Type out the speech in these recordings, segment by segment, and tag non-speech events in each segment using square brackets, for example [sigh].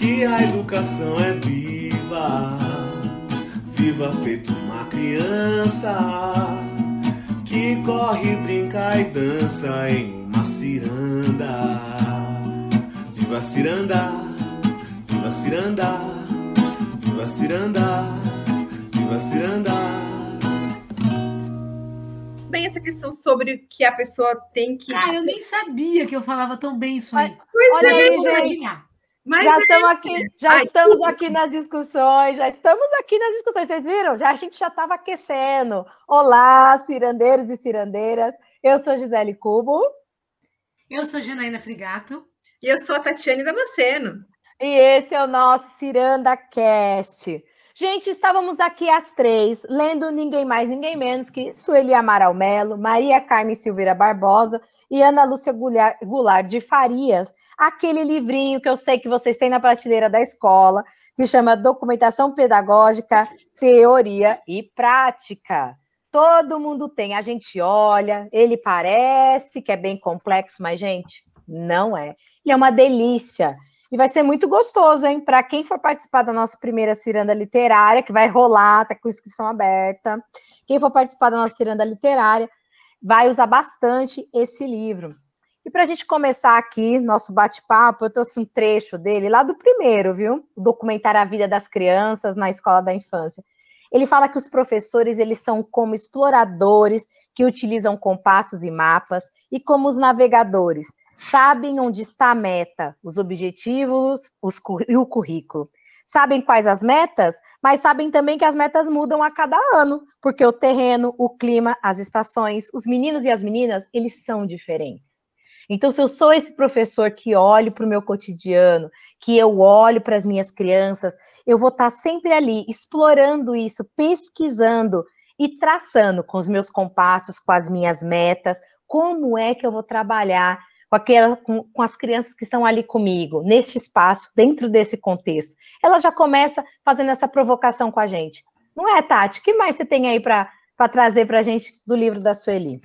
que a educação é viva, viva feito uma criança que corre, brinca e dança em uma ciranda. Viva ciranda, viva ciranda, viva ciranda, viva ciranda. Bem, essa questão sobre que a pessoa tem que. Ah, eu nem sabia que eu falava tão bem isso aí. Pois Olha é, aí, gente. Mas já é... estamos aqui, já Ai, estamos aqui nas discussões, já estamos aqui nas discussões. Vocês viram? Já a gente já estava aquecendo. Olá, cirandeiros e cirandeiras. Eu sou Gisele Cubo. Eu sou Janaína Frigato. E eu sou a Tatiane Damasceno. E esse é o nosso Ciranda Cast. Gente, estávamos aqui às três, lendo ninguém mais, ninguém menos que Sueli Amaral Melo, Maria Carmen Silveira Barbosa e Ana Lúcia Goulart de Farias, aquele livrinho que eu sei que vocês têm na prateleira da escola, que chama Documentação Pedagógica, Teoria e Prática. Todo mundo tem, a gente olha, ele parece que é bem complexo, mas, gente, não é. Ele é uma delícia. E vai ser muito gostoso, hein? Para quem for participar da nossa primeira ciranda literária, que vai rolar, tá com inscrição aberta. Quem for participar da nossa ciranda literária, vai usar bastante esse livro. E para a gente começar aqui nosso bate-papo, eu trouxe um trecho dele lá do primeiro, viu? O documentário A Vida das Crianças na Escola da Infância. Ele fala que os professores eles são como exploradores que utilizam compassos e mapas e como os navegadores sabem onde está a meta, os objetivos os, e o currículo. Sabem quais as metas, mas sabem também que as metas mudam a cada ano, porque o terreno, o clima, as estações, os meninos e as meninas, eles são diferentes. Então, se eu sou esse professor que olho para o meu cotidiano, que eu olho para as minhas crianças, eu vou estar sempre ali explorando isso, pesquisando e traçando com os meus compassos, com as minhas metas, como é que eu vou trabalhar com, aquela, com, com, as crianças que estão ali comigo, neste espaço, dentro desse contexto. Ela já começa fazendo essa provocação com a gente. Não é, Tati? O que mais você tem aí para trazer para a gente do livro da Sueli?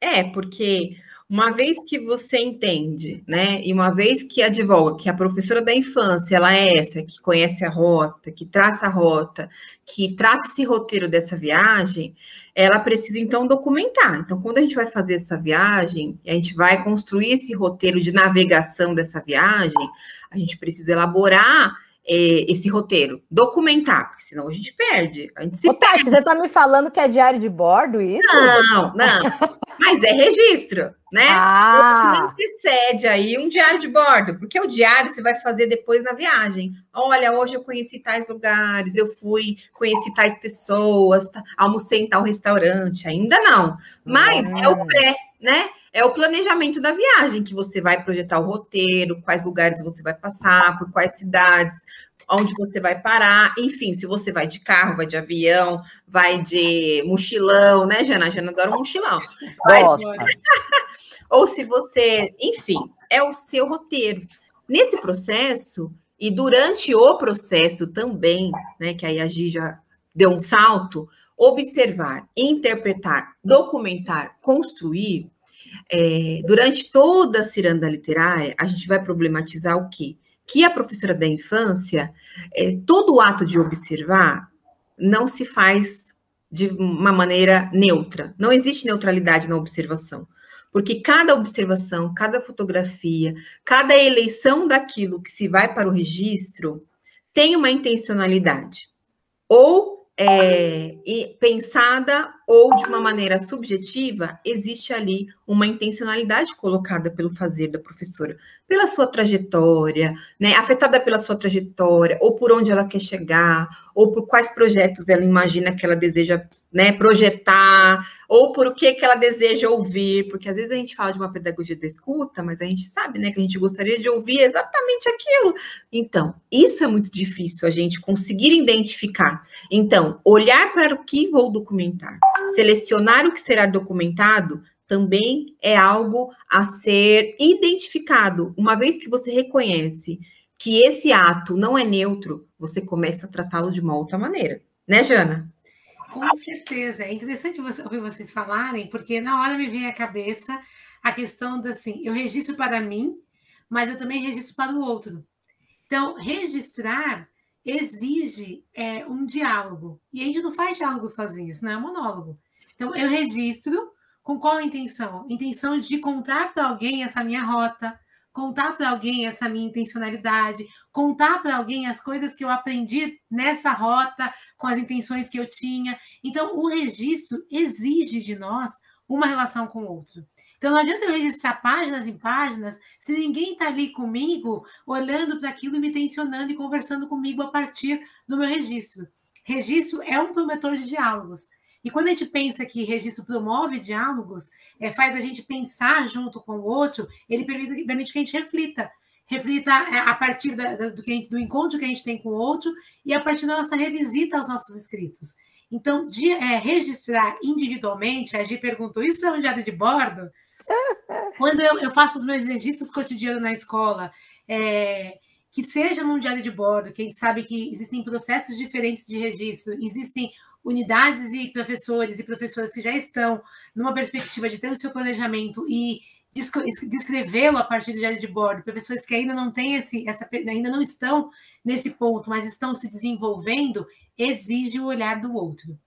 É, porque uma vez que você entende, né, e uma vez que advoga que a professora da infância, ela é essa, que conhece a rota, que traça a rota, que traça esse roteiro dessa viagem, ela precisa então documentar. Então, quando a gente vai fazer essa viagem, a gente vai construir esse roteiro de navegação dessa viagem, a gente precisa elaborar é, esse roteiro, documentar, porque senão a gente perde. A gente se Ô, Tati, você está me falando que é diário de bordo isso? Não, não. Mas é registro, né? Ah. Antecede aí um diário de bordo, porque o diário você vai fazer depois na viagem. Olha, hoje eu conheci tais lugares, eu fui, conheci tais pessoas, tá, almocei em tal restaurante. Ainda não. Mas hum. é o pré, né? é o planejamento da viagem, que você vai projetar o roteiro, quais lugares você vai passar, por quais cidades, onde você vai parar, enfim, se você vai de carro, vai de avião, vai de mochilão, né, Jana? Jana adora um mochilão. [laughs] Ou se você, enfim, é o seu roteiro. Nesse processo, e durante o processo também, né, que aí a Gi já deu um salto, observar, interpretar, documentar, construir, é, durante toda a ciranda literária, a gente vai problematizar o quê? Que a professora da infância, é, todo o ato de observar não se faz de uma maneira neutra. Não existe neutralidade na observação. Porque cada observação, cada fotografia, cada eleição daquilo que se vai para o registro tem uma intencionalidade. Ou é, pensada ou de uma maneira subjetiva, existe ali uma intencionalidade colocada pelo fazer da professora, pela sua trajetória, né, afetada pela sua trajetória, ou por onde ela quer chegar, ou por quais projetos ela imagina que ela deseja né, projetar, ou por o que, que ela deseja ouvir, porque às vezes a gente fala de uma pedagogia da escuta, mas a gente sabe né, que a gente gostaria de ouvir exatamente aquilo. Então, isso é muito difícil a gente conseguir identificar. Então, olhar para o que vou documentar, selecionar o que será documentado também é algo a ser identificado. Uma vez que você reconhece que esse ato não é neutro, você começa a tratá-lo de uma outra maneira. Né, Jana? Com certeza. É interessante você, ouvir vocês falarem, porque na hora me vem à cabeça a questão da assim, eu registro para mim, mas eu também registro para o outro. Então, registrar exige é, um diálogo. E a gente não faz diálogo sozinho, isso não é monólogo. Então, eu registro com qual intenção? Intenção de contar para alguém essa minha rota, contar para alguém essa minha intencionalidade, contar para alguém as coisas que eu aprendi nessa rota, com as intenções que eu tinha. Então, o registro exige de nós uma relação com o outro. Então, não adianta eu registrar páginas em páginas se ninguém está ali comigo, olhando para aquilo e me tensionando e conversando comigo a partir do meu registro. Registro é um promotor de diálogos. E quando a gente pensa que registro promove diálogos, é, faz a gente pensar junto com o outro, ele permite, permite que a gente reflita. Reflita é, a partir da, do, gente, do, encontro que a gente tem com o outro e a partir da nossa revisita aos nossos escritos. Então, de, é, registrar individualmente, a gente perguntou, isso é um diário de bordo? Quando eu, eu, faço os meus registros cotidianos na escola, é, que seja num diário de bordo, que a gente sabe que existem processos diferentes de registro, existem unidades e professores e professoras que já estão numa perspectiva de ter o seu planejamento e descrevê-lo a partir do diário de bordo, professores que ainda não têm esse, essa, ainda não estão nesse ponto, mas estão se desenvolvendo, exige o olhar do outro.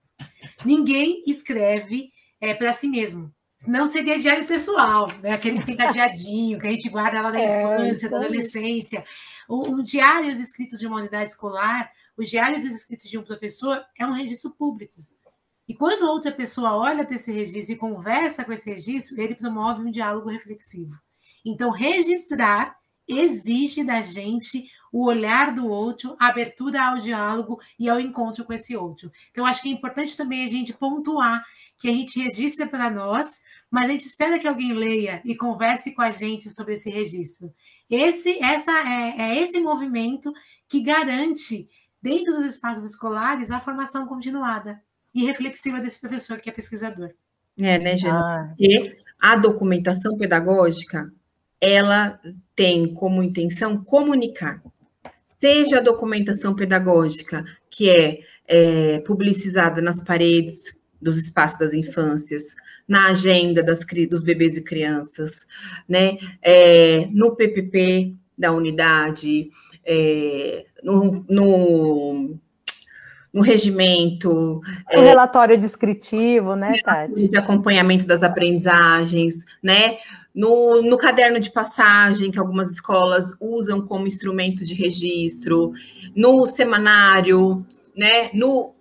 Ninguém escreve é, para si mesmo. Senão seria diário pessoal, né? aquele que tem cadeadinho, que a gente guarda lá da é, infância, é, da adolescência. Um, um diário, os escritos de uma unidade escolar, os diários e os escritos de um professor é um registro público. E quando outra pessoa olha para esse registro e conversa com esse registro, ele promove um diálogo reflexivo. Então, registrar exige da gente o olhar do outro, a abertura ao diálogo e ao encontro com esse outro. Então, acho que é importante também a gente pontuar que a gente registra para nós, mas a gente espera que alguém leia e converse com a gente sobre esse registro. Esse, essa é, é esse movimento que garante dentro dos espaços escolares, a formação continuada e reflexiva desse professor que é pesquisador. É, né, Jana? Ah. E a documentação pedagógica, ela tem como intenção comunicar. Seja a documentação pedagógica, que é, é publicizada nas paredes dos espaços das infâncias, na agenda das, dos bebês e crianças, né? É, no PPP da unidade, é, no, no, no, regimento. O é, relatório descritivo, né, Tati? De acompanhamento das aprendizagens, né? No, no caderno de passagem, que algumas escolas usam como instrumento de registro, no semanário, né? No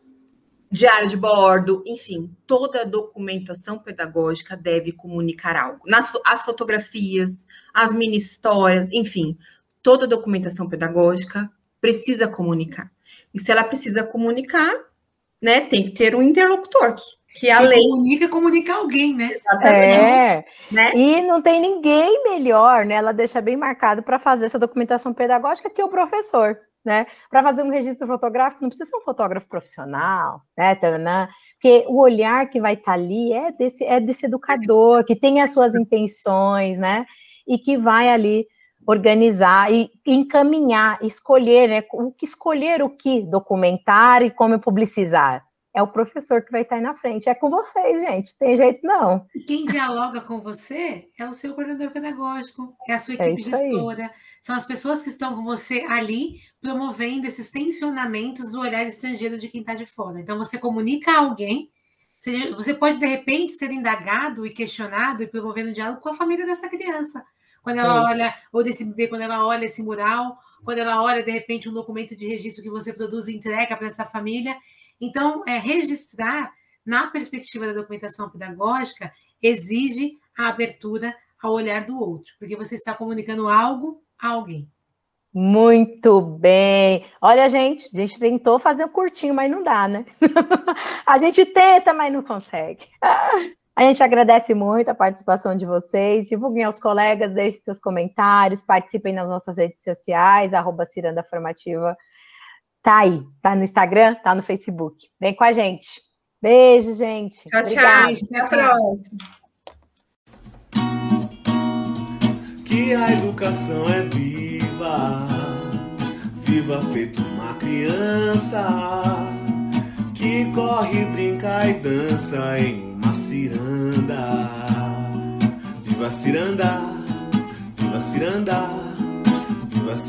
diário de bordo, enfim, toda documentação pedagógica deve comunicar algo. Nas as fotografias, as mini histórias, enfim, toda documentação pedagógica precisa comunicar. E se ela precisa comunicar, né, tem que ter um interlocutor que, que a lei comunica, comunica alguém, né? É. Né? E não tem ninguém melhor, né? Ela deixa bem marcado para fazer essa documentação pedagógica que o professor, né? Para fazer um registro fotográfico não precisa ser um fotógrafo profissional, né? Porque o olhar que vai estar tá ali é desse é desse educador que tem as suas intenções, né? E que vai ali organizar e encaminhar, escolher, né? O que escolher o que documentar e como publicizar. É o professor que vai estar aí na frente. É com vocês, gente. Tem jeito não. Quem dialoga com você é o seu coordenador pedagógico, é a sua é equipe é gestora. Aí. São as pessoas que estão com você ali promovendo esses tensionamentos do olhar estrangeiro de quem está de fora. Então, você comunica a alguém, você pode, de repente, ser indagado e questionado e promovendo diálogo com a família dessa criança quando ela é olha, ou desse bebê, quando ela olha esse mural, quando ela olha, de repente, um documento de registro que você produz e entrega para essa família. Então, é, registrar, na perspectiva da documentação pedagógica, exige a abertura ao olhar do outro, porque você está comunicando algo a alguém. Muito bem. Olha, gente, a gente tentou fazer um curtinho, mas não dá, né? [laughs] a gente tenta, mas não consegue. [laughs] A gente agradece muito a participação de vocês. Divulguem aos colegas, deixem seus comentários, participem nas nossas redes sociais, arroba Ciranda Formativa. Tá aí, tá no Instagram, tá no Facebook. Vem com a gente. Beijo, gente. Tchau, Obrigada. tchau. Tchau, Que a educação é viva, viva feito uma criança que corre, brinca e dança em uma ciranda. Viva ciranda, viva ciranda, viva ciranda.